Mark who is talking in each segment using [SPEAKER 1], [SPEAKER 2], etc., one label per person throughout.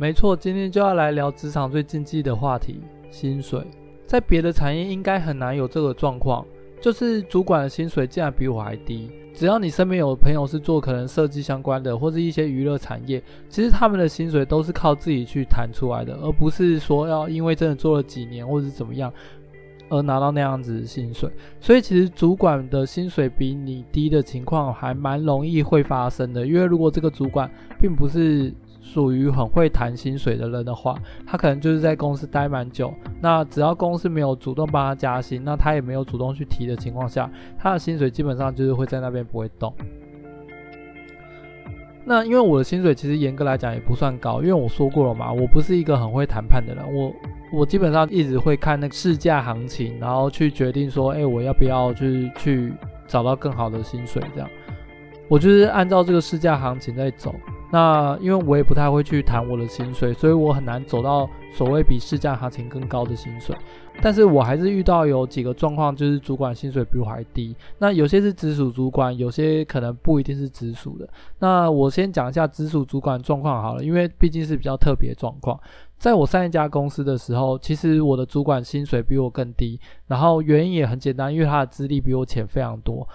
[SPEAKER 1] 没错，今天就要来聊职场最禁忌的话题——薪水。在别的产业应该很难有这个状况，就是主管的薪水竟然比我还低。只要你身边有朋友是做可能设计相关的，或是一些娱乐产业，其实他们的薪水都是靠自己去谈出来的，而不是说要因为真的做了几年或者怎么样而拿到那样子的薪水。所以其实主管的薪水比你低的情况还蛮容易会发生的，因为如果这个主管并不是属于很会谈薪水的人的话，他可能就是在公司待蛮久。那只要公司没有主动帮他加薪，那他也没有主动去提的情况下，他的薪水基本上就是会在那边不会动。那因为我的薪水其实严格来讲也不算高，因为我说过了嘛，我不是一个很会谈判的人。我我基本上一直会看那个市价行情，然后去决定说，哎，我要不要去去找到更好的薪水这样。我就是按照这个市价行情在走。那因为我也不太会去谈我的薪水，所以我很难走到所谓比市价行情更高的薪水。但是我还是遇到有几个状况，就是主管薪水比我还低。那有些是直属主管，有些可能不一定是直属的。那我先讲一下直属主管状况好了，因为毕竟是比较特别状况。在我上一家公司的时候，其实我的主管薪水比我更低，然后原因也很简单，因为他的资历比我浅非常多。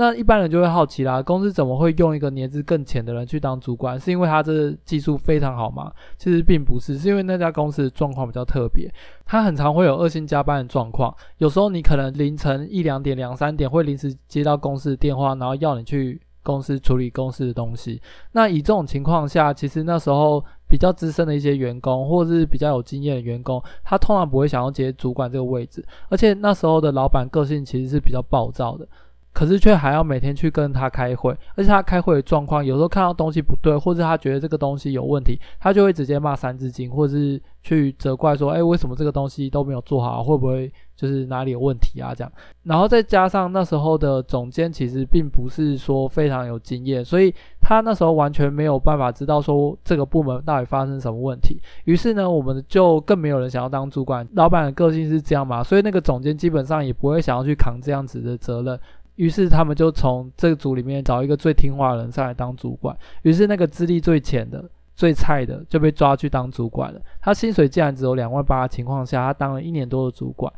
[SPEAKER 1] 那一般人就会好奇啦，公司怎么会用一个年资更浅的人去当主管？是因为他这技术非常好吗？其实并不是，是因为那家公司的状况比较特别，他很常会有恶性加班的状况。有时候你可能凌晨一两点、两三点会临时接到公司的电话，然后要你去公司处理公司的东西。那以这种情况下，其实那时候比较资深的一些员工，或者是比较有经验的员工，他通常不会想要接主管这个位置。而且那时候的老板个性其实是比较暴躁的。可是却还要每天去跟他开会，而且他开会的状况，有时候看到东西不对，或者他觉得这个东西有问题，他就会直接骂三字经，或者是去责怪说，哎，为什么这个东西都没有做好，会不会就是哪里有问题啊？这样，然后再加上那时候的总监其实并不是说非常有经验，所以他那时候完全没有办法知道说这个部门到底发生什么问题。于是呢，我们就更没有人想要当主管，老板的个性是这样嘛，所以那个总监基本上也不会想要去扛这样子的责任。于是他们就从这个组里面找一个最听话的人上来当主管。于是那个资历最浅的、最菜的就被抓去当主管了。他薪水竟然只有两万八的情况下，他当了一年多的主管。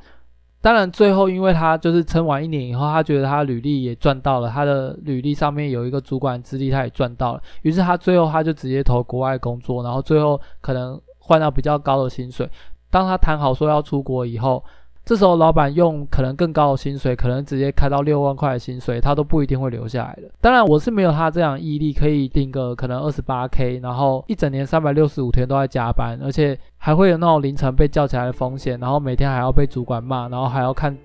[SPEAKER 1] 当然最后因为他就是撑完一年以后，他觉得他履历也赚到了，他的履历上面有一个主管资历，他也赚到了。于是他最后他就直接投国外工作，然后最后可能换到比较高的薪水。当他谈好说要出国以后。这时候，老板用可能更高的薪水，可能直接开到六万块的薪水，他都不一定会留下来的。当然，我是没有他这样毅力，可以领个可能二十八 K，然后一整年三百六十五天都在加班，而且还会有那种凌晨被叫起来的风险，然后每天还要被主管骂，然后还要看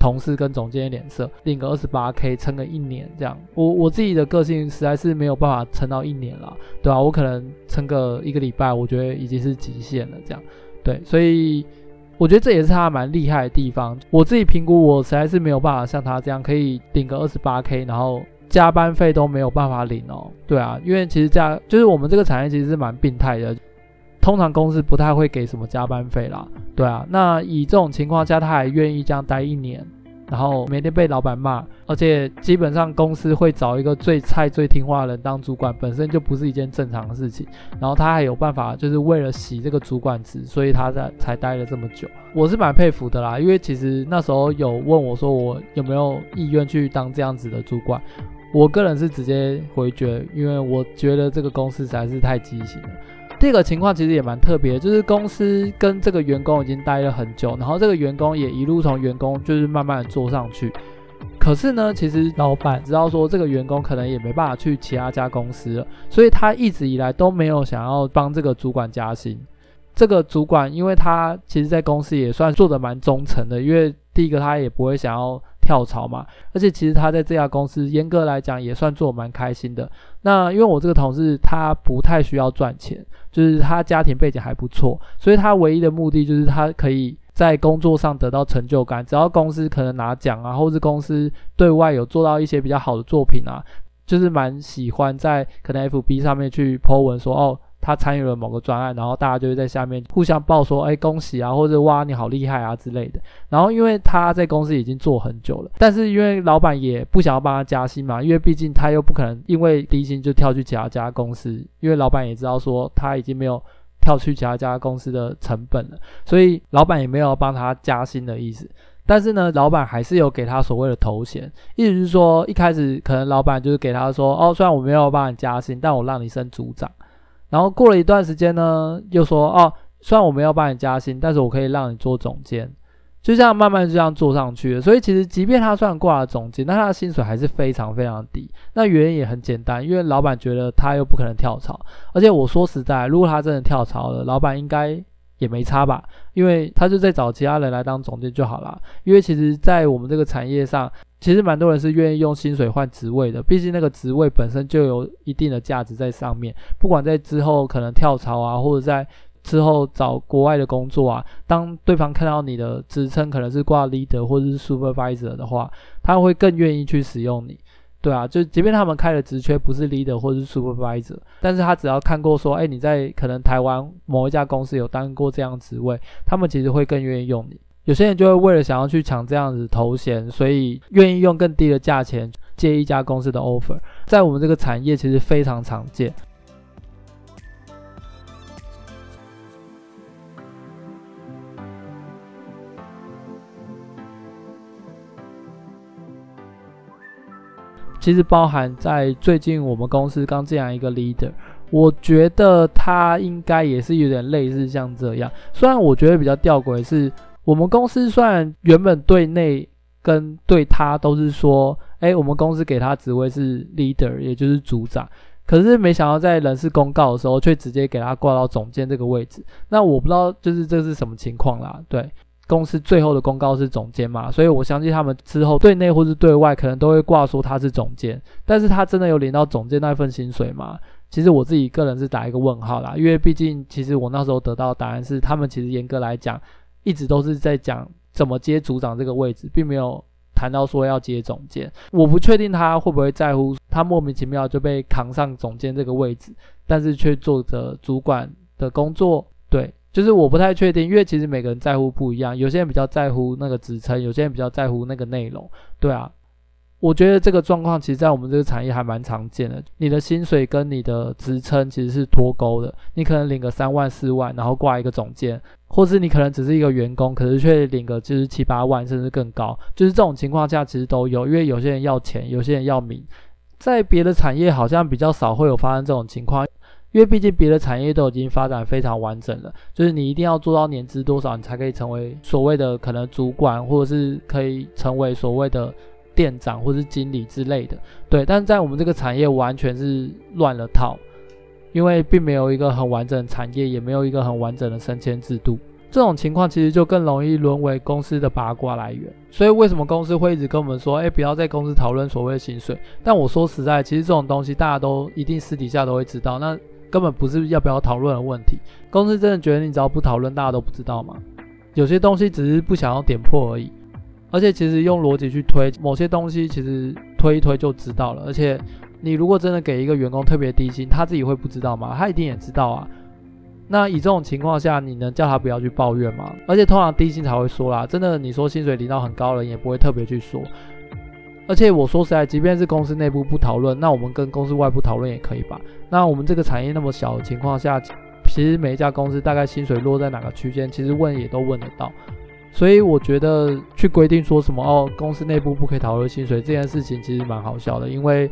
[SPEAKER 1] 同事跟总监的脸色，领个二十八 K，撑个一年这样。我我自己的个性实在是没有办法撑到一年了，对吧？我可能撑个一个礼拜，我觉得已经是极限了，这样。对，所以。我觉得这也是他蛮厉害的地方。我自己评估，我实在是没有办法像他这样可以顶个二十八 K，然后加班费都没有办法领哦。对啊，因为其实加就是我们这个产业其实是蛮病态的，通常公司不太会给什么加班费啦。对啊，那以这种情况下，他还愿意这样待一年。然后每天被老板骂，而且基本上公司会找一个最菜、最听话的人当主管，本身就不是一件正常的事情。然后他还有办法，就是为了洗这个主管职，所以他才才待了这么久。我是蛮佩服的啦，因为其实那时候有问我说我有没有意愿去当这样子的主管，我个人是直接回绝，因为我觉得这个公司实在是太畸形了。这个情况其实也蛮特别，就是公司跟这个员工已经待了很久，然后这个员工也一路从员工就是慢慢的做上去。可是呢，其实老板知道说这个员工可能也没办法去其他家公司了，所以他一直以来都没有想要帮这个主管加薪。这个主管因为他其实在公司也算做的蛮忠诚的，因为第一个他也不会想要。跳槽嘛，而且其实他在这家公司严格来讲也算做蛮开心的。那因为我这个同事他不太需要赚钱，就是他家庭背景还不错，所以他唯一的目的就是他可以。在工作上得到成就感，只要公司可能拿奖啊，或是公司对外有做到一些比较好的作品啊，就是蛮喜欢在可能 FB 上面去 po 文说哦。他参与了某个专案，然后大家就会在下面互相报说：“哎，恭喜啊，或者哇，你好厉害啊之类的。”然后因为他在公司已经做很久了，但是因为老板也不想要帮他加薪嘛，因为毕竟他又不可能因为低薪就跳去其他家公司，因为老板也知道说他已经没有跳去其他家公司的成本了，所以老板也没有帮他加薪的意思。但是呢，老板还是有给他所谓的头衔，意思是说一开始可能老板就是给他说：“哦，虽然我没有帮你加薪，但我让你升组长。”然后过了一段时间呢，又说哦，虽然我没有帮你加薪，但是我可以让你做总监，就这样慢慢就这样做上去了。所以其实即便他算挂了总监，那他的薪水还是非常非常低。那原因也很简单，因为老板觉得他又不可能跳槽，而且我说实在，如果他真的跳槽了，老板应该也没差吧，因为他就在找其他人来当总监就好了。因为其实，在我们这个产业上。其实蛮多人是愿意用薪水换职位的，毕竟那个职位本身就有一定的价值在上面。不管在之后可能跳槽啊，或者在之后找国外的工作啊，当对方看到你的职称可能是挂 leader 或者是 supervisor 的话，他会更愿意去使用你。对啊，就即便他们开的职缺不是 leader 或者是 supervisor，但是他只要看过说，哎，你在可能台湾某一家公司有当过这样职位，他们其实会更愿意用你。有些人就会为了想要去抢这样子头衔，所以愿意用更低的价钱接一家公司的 offer，在我们这个产业其实非常常见。其实包含在最近我们公司刚进来一个 leader，我觉得他应该也是有点类似像这样，虽然我觉得比较吊诡是。我们公司虽然原本对内跟对他都是说，哎，我们公司给他职位是 leader，也就是组长，可是没想到在人事公告的时候，却直接给他挂到总监这个位置。那我不知道就是这是什么情况啦。对，公司最后的公告是总监嘛，所以我相信他们之后对内或是对外可能都会挂说他是总监，但是他真的有领到总监那份薪水吗？其实我自己个人是打一个问号啦，因为毕竟其实我那时候得到答案是，他们其实严格来讲。一直都是在讲怎么接组长这个位置，并没有谈到说要接总监。我不确定他会不会在乎，他莫名其妙就被扛上总监这个位置，但是却做着主管的工作。对，就是我不太确定，因为其实每个人在乎不一样，有些人比较在乎那个职称，有些人比较在乎那个内容。对啊。我觉得这个状况其实，在我们这个产业还蛮常见的。你的薪水跟你的职称其实是脱钩的。你可能领个三万四万，然后挂一个总监，或是你可能只是一个员工，可是却领个就是七八万，甚至更高。就是这种情况下，其实都有。因为有些人要钱，有些人要名。在别的产业好像比较少会有发生这种情况，因为毕竟别的产业都已经发展非常完整了。就是你一定要做到年资多少，你才可以成为所谓的可能主管，或者是可以成为所谓的。店长或是经理之类的，对，但是在我们这个产业完全是乱了套，因为并没有一个很完整的产业，也没有一个很完整的升迁制度，这种情况其实就更容易沦为公司的八卦来源。所以为什么公司会一直跟我们说，哎，不要在公司讨论所谓的薪水？但我说实在，其实这种东西大家都一定私底下都会知道，那根本不是要不要讨论的问题。公司真的觉得你只要不讨论，大家都不知道吗？有些东西只是不想要点破而已。而且其实用逻辑去推某些东西，其实推一推就知道了。而且你如果真的给一个员工特别低薪，他自己会不知道吗？他一定也知道啊。那以这种情况下，你能叫他不要去抱怨吗？而且通常低薪才会说啦，真的你说薪水领到很高了，也不会特别去说。而且我说实在，即便是公司内部不讨论，那我们跟公司外部讨论也可以吧？那我们这个产业那么小的情况下，其实每一家公司大概薪水落在哪个区间，其实问也都问得到。所以我觉得去规定说什么哦，公司内部不可以讨论薪水这件事情其实蛮好笑的，因为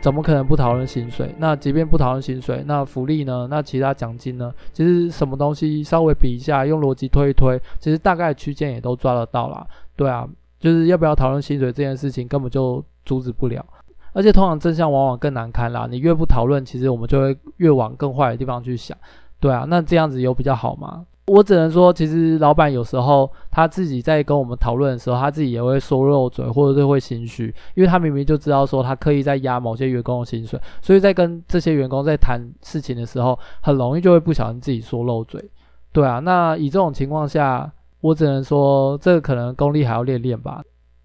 [SPEAKER 1] 怎么可能不讨论薪水？那即便不讨论薪水，那福利呢？那其他奖金呢？其实什么东西稍微比一下，用逻辑推一推，其实大概区间也都抓得到啦。对啊，就是要不要讨论薪水这件事情根本就阻止不了，而且通常真相往往更难堪啦。你越不讨论，其实我们就会越往更坏的地方去想。对啊，那这样子有比较好吗？我只能说，其实老板有时候他自己在跟我们讨论的时候，他自己也会说漏嘴，或者是会心虚，因为他明明就知道说他刻意在压某些员工的薪水，所以在跟这些员工在谈事情的时候，很容易就会不小心自己说漏嘴。对啊，那以这种情况下，我只能说这个可能功力还要练练吧。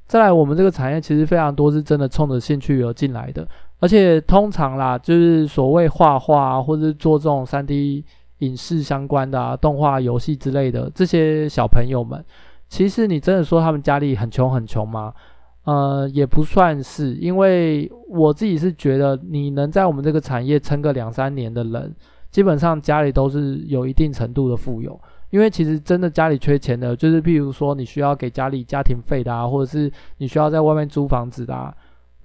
[SPEAKER 1] 再来，我们这个产业其实非常多是真的冲着兴趣而进来的，而且通常啦，就是所谓画画，或者是做这种 3D 影视相关的啊，动画、游戏之类的这些小朋友们，其实你真的说他们家里很穷很穷吗？呃，也不算是，因为我自己是觉得，你能在我们这个产业撑个两三年的人，基本上家里都是有一定程度的富有。因为其实真的家里缺钱的，就是譬如说你需要给家里家庭费的啊，或者是你需要在外面租房子的啊，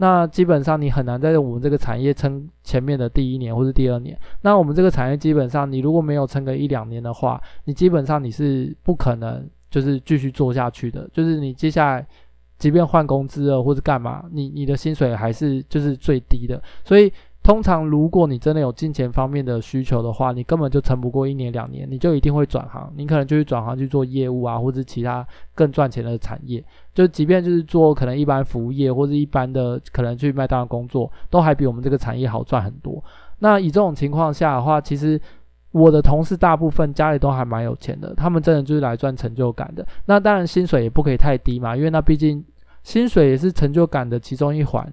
[SPEAKER 1] 那基本上你很难在我们这个产业撑前面的第一年或是第二年。那我们这个产业基本上，你如果没有撑个一两年的话，你基本上你是不可能就是继续做下去的。就是你接下来即便换工资了或者干嘛，你你的薪水还是就是最低的，所以。通常，如果你真的有金钱方面的需求的话，你根本就撑不过一年两年，你就一定会转行。你可能就去转行去做业务啊，或者其他更赚钱的产业。就即便就是做可能一般服务业或者一般的，可能去麦当劳工作，都还比我们这个产业好赚很多。那以这种情况下的话，其实我的同事大部分家里都还蛮有钱的，他们真的就是来赚成就感的。那当然薪水也不可以太低嘛，因为那毕竟薪水也是成就感的其中一环。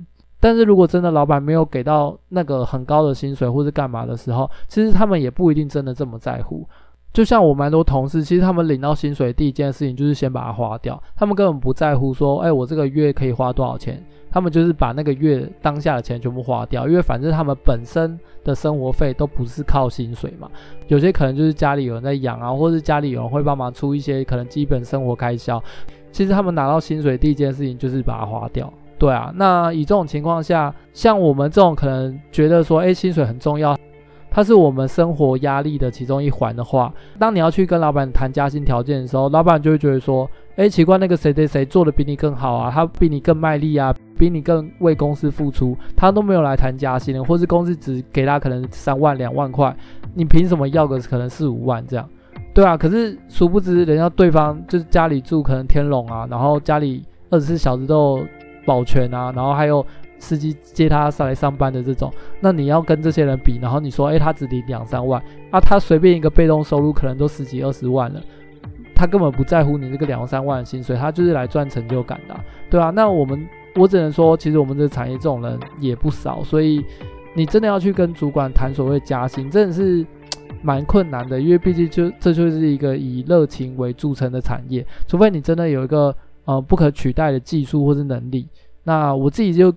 [SPEAKER 1] 但是如果真的老板没有给到那个很高的薪水或是干嘛的时候，其实他们也不一定真的这么在乎。就像我蛮多同事，其实他们领到薪水第一件事情就是先把它花掉，他们根本不在乎说，哎，我这个月可以花多少钱，他们就是把那个月当下的钱全部花掉，因为反正他们本身的生活费都不是靠薪水嘛，有些可能就是家里有人在养啊，或是家里有人会帮忙出一些可能基本生活开销，其实他们拿到薪水第一件事情就是把它花掉。对啊，那以这种情况下，像我们这种可能觉得说，诶，薪水很重要，它是我们生活压力的其中一环的话，当你要去跟老板谈加薪条件的时候，老板就会觉得说，诶，奇怪，那个谁谁谁做的比你更好啊，他比你更卖力啊，比你更为公司付出，他都没有来谈加薪，或是公司只给他可能三万两万块，你凭什么要个可能四五万这样？对啊，可是殊不知人家对方就是家里住可能天龙啊，然后家里二十四小时都。保全啊，然后还有司机接他上来上班的这种，那你要跟这些人比，然后你说，诶，他只领两三万，啊，他随便一个被动收入可能都十几二十万了，他根本不在乎你这个两三万的薪水，他就是来赚成就感的，对啊，那我们我只能说，其实我们这个产业这种人也不少，所以你真的要去跟主管谈所谓加薪，真的是蛮困难的，因为毕竟就这就是一个以热情为著称的产业，除非你真的有一个。呃，不可取代的技术或是能力，那我自己就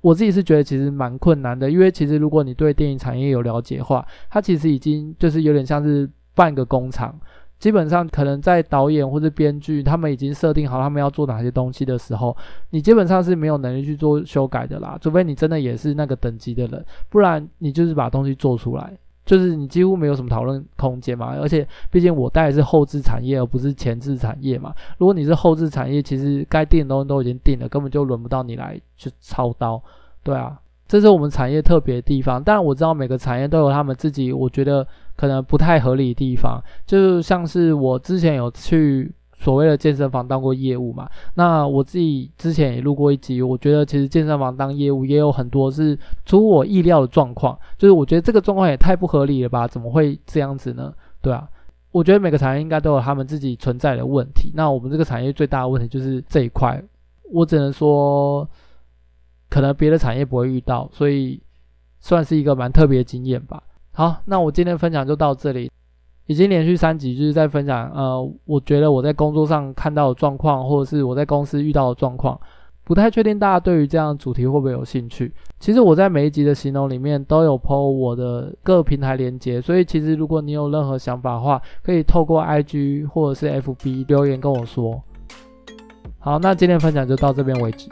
[SPEAKER 1] 我自己是觉得其实蛮困难的，因为其实如果你对电影产业有了解的话，它其实已经就是有点像是半个工厂，基本上可能在导演或者编剧他们已经设定好他们要做哪些东西的时候，你基本上是没有能力去做修改的啦，除非你真的也是那个等级的人，不然你就是把东西做出来。就是你几乎没有什么讨论空间嘛，而且毕竟我带的是后置产业，而不是前置产业嘛。如果你是后置产业，其实该定的东西都已经定了，根本就轮不到你来去操刀。对啊，这是我们产业特别的地方。当然我知道每个产业都有他们自己，我觉得可能不太合理的地方，就像是我之前有去。所谓的健身房当过业务嘛，那我自己之前也录过一集，我觉得其实健身房当业务也有很多是出乎我意料的状况，就是我觉得这个状况也太不合理了吧？怎么会这样子呢？对啊，我觉得每个产业应该都有他们自己存在的问题。那我们这个产业最大的问题就是这一块，我只能说，可能别的产业不会遇到，所以算是一个蛮特别的经验吧。好，那我今天分享就到这里。已经连续三集就是在分享，呃，我觉得我在工作上看到的状况，或者是我在公司遇到的状况，不太确定大家对于这样的主题会不会有兴趣。其实我在每一集的形容里面都有 po 我的各平台连接，所以其实如果你有任何想法的话，可以透过 IG 或者是 FB 留言跟我说。好，那今天分享就到这边为止。